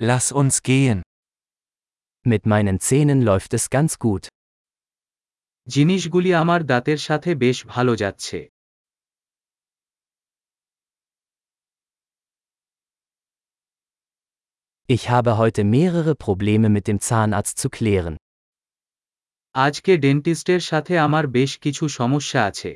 Lass uns gehen. Mit meinen Zähnen läuft es ganz gut. জিনিসগুলি আমার দাঁতের সাথে বেশ ভালো যাচ্ছে Ich habe heute mehrere Probleme mit dem Zahnarzt zu klären. আজকে ডেন্টিস্টের সাথে আমার বেশ কিছু সমস্যা আছে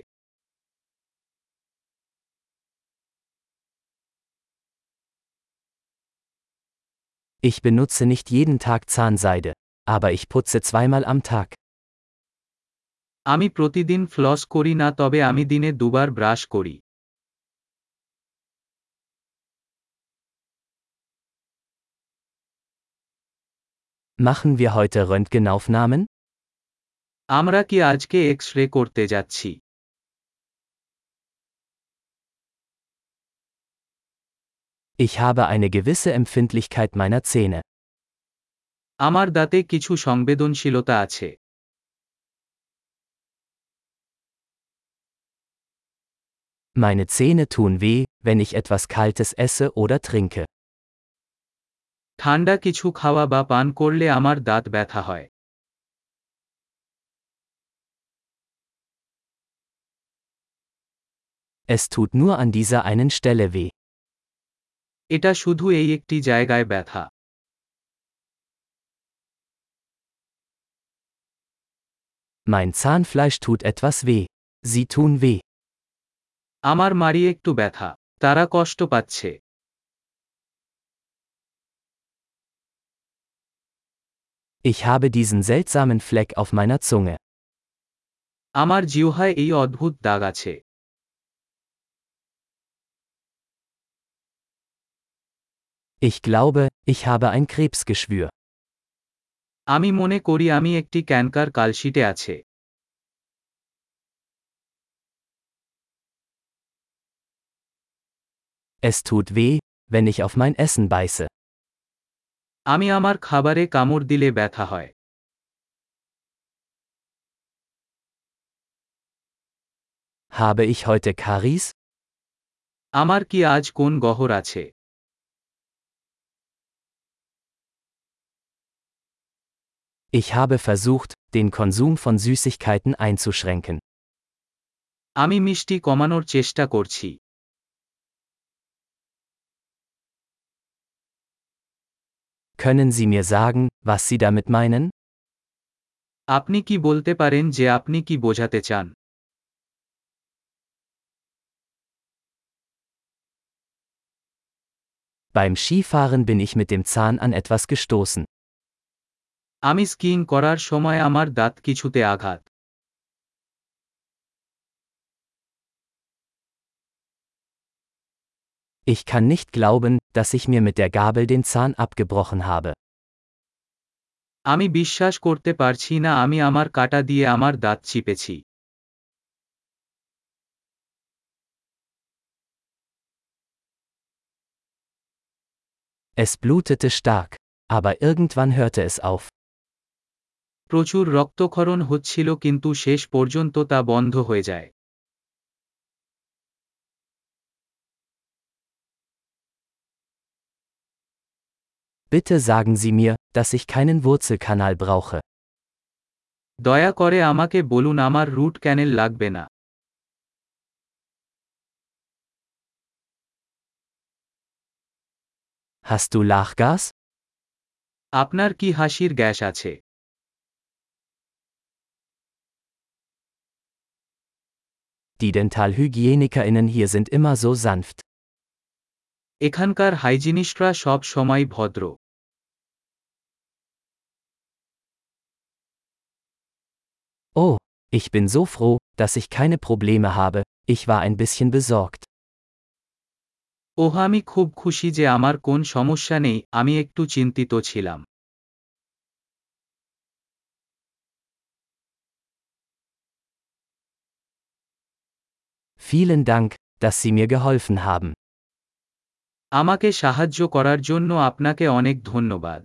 Ich benutze nicht jeden Tag Zahnseide, aber ich putze zweimal am Tag. আমি প্রতিদিন ফ্লস করি না তবে আমি দিনে দুবার ব্রাশ করি Machen wir heute Röntgenaufnahmen? আমরা কি আজকে এক্স রে করতে যাচ্ছি Ich habe eine gewisse Empfindlichkeit meiner Zähne. আমার দাঁতে কিছু সংবেদনশীলতা আছে Meine Zähne tun weh, wenn ich etwas Kaltes esse oder trinke. ঠান্ডা কিছু খাওয়া বা পান করলে আমার দাঁত ব্যথা হয় Es tut nur an dieser einen Stelle weh. এটা শুধু এই একটি জায়গায় ব্যথা Mein Zahnfleisch tut etwas weh. Sie tun weh. আমার মারি একটু ব্যথা তারা কষ্ট পাচ্ছে Ich habe diesen seltsamen Fleck auf meiner Zunge. আমার জিহ্বায় এই অদ্ভুত দাগ আছে Ich glaube, ich habe ein Krebsgeschwür. আমি মনে করি আমি একটি ক্যানকার কালশিটে আছে Es tut weh, wenn ich auf mein Essen beiße. আমি আমার খাবারে কামড় দিলে ব্যথা হয় Habe ich heute Karies? আমার কি আজ কোন গহর আছে Ich habe versucht, den Konsum von Süßigkeiten einzuschränken. আমি মিষ্টি কমানোর চেষ্টা করছি Können Sie mir sagen, was Sie damit meinen? আপনি কি বলতে পারেন যে আপনি কি বোঝাতে চান Beim Skifahren bin ich mit dem Zahn an etwas gestoßen. আমি স্কিইং করার সময় আমার দাঁত কিছুতে আঘাত Ich kann nicht glauben, dass ich mir mit der Gabel den Zahn abgebrochen habe. আমি বিশ্বাস করতে পারছি না আমি আমার কাটা দিয়ে আমার দাঁত চিপেছি Es blutete stark, aber irgendwann hörte es auf. প্রচুর রক্তক্ষরণ হচ্ছিল কিন্তু শেষ পর্যন্ত তা বন্ধ হয়ে যায় Bitte sagen Sie mir, dass ich keinen Wurzelkanal brauche. দয়া করে আমাকে বলুন আমার রুট ক্যানেল লাগবে না Hast du Lachgas? আপনার কি হাসির গ্যাস আছে Die DentalhygienikerInnen hier sind immer so sanft. এখানকার হাইজিনিস্টরা সব সময় ভদ্র Oh, ich bin so froh, dass ich keine Probleme habe, ich war ein bisschen besorgt. ওহ আমি খুব খুশি যে আমার কোন সমস্যা নেই আমি একটু চিন্তিত ছিলাম Vielen Dank, dass Sie mir geholfen haben. আমাকে সাহায্য করার জন্য আপনাকে অনেক ধন্যবাদ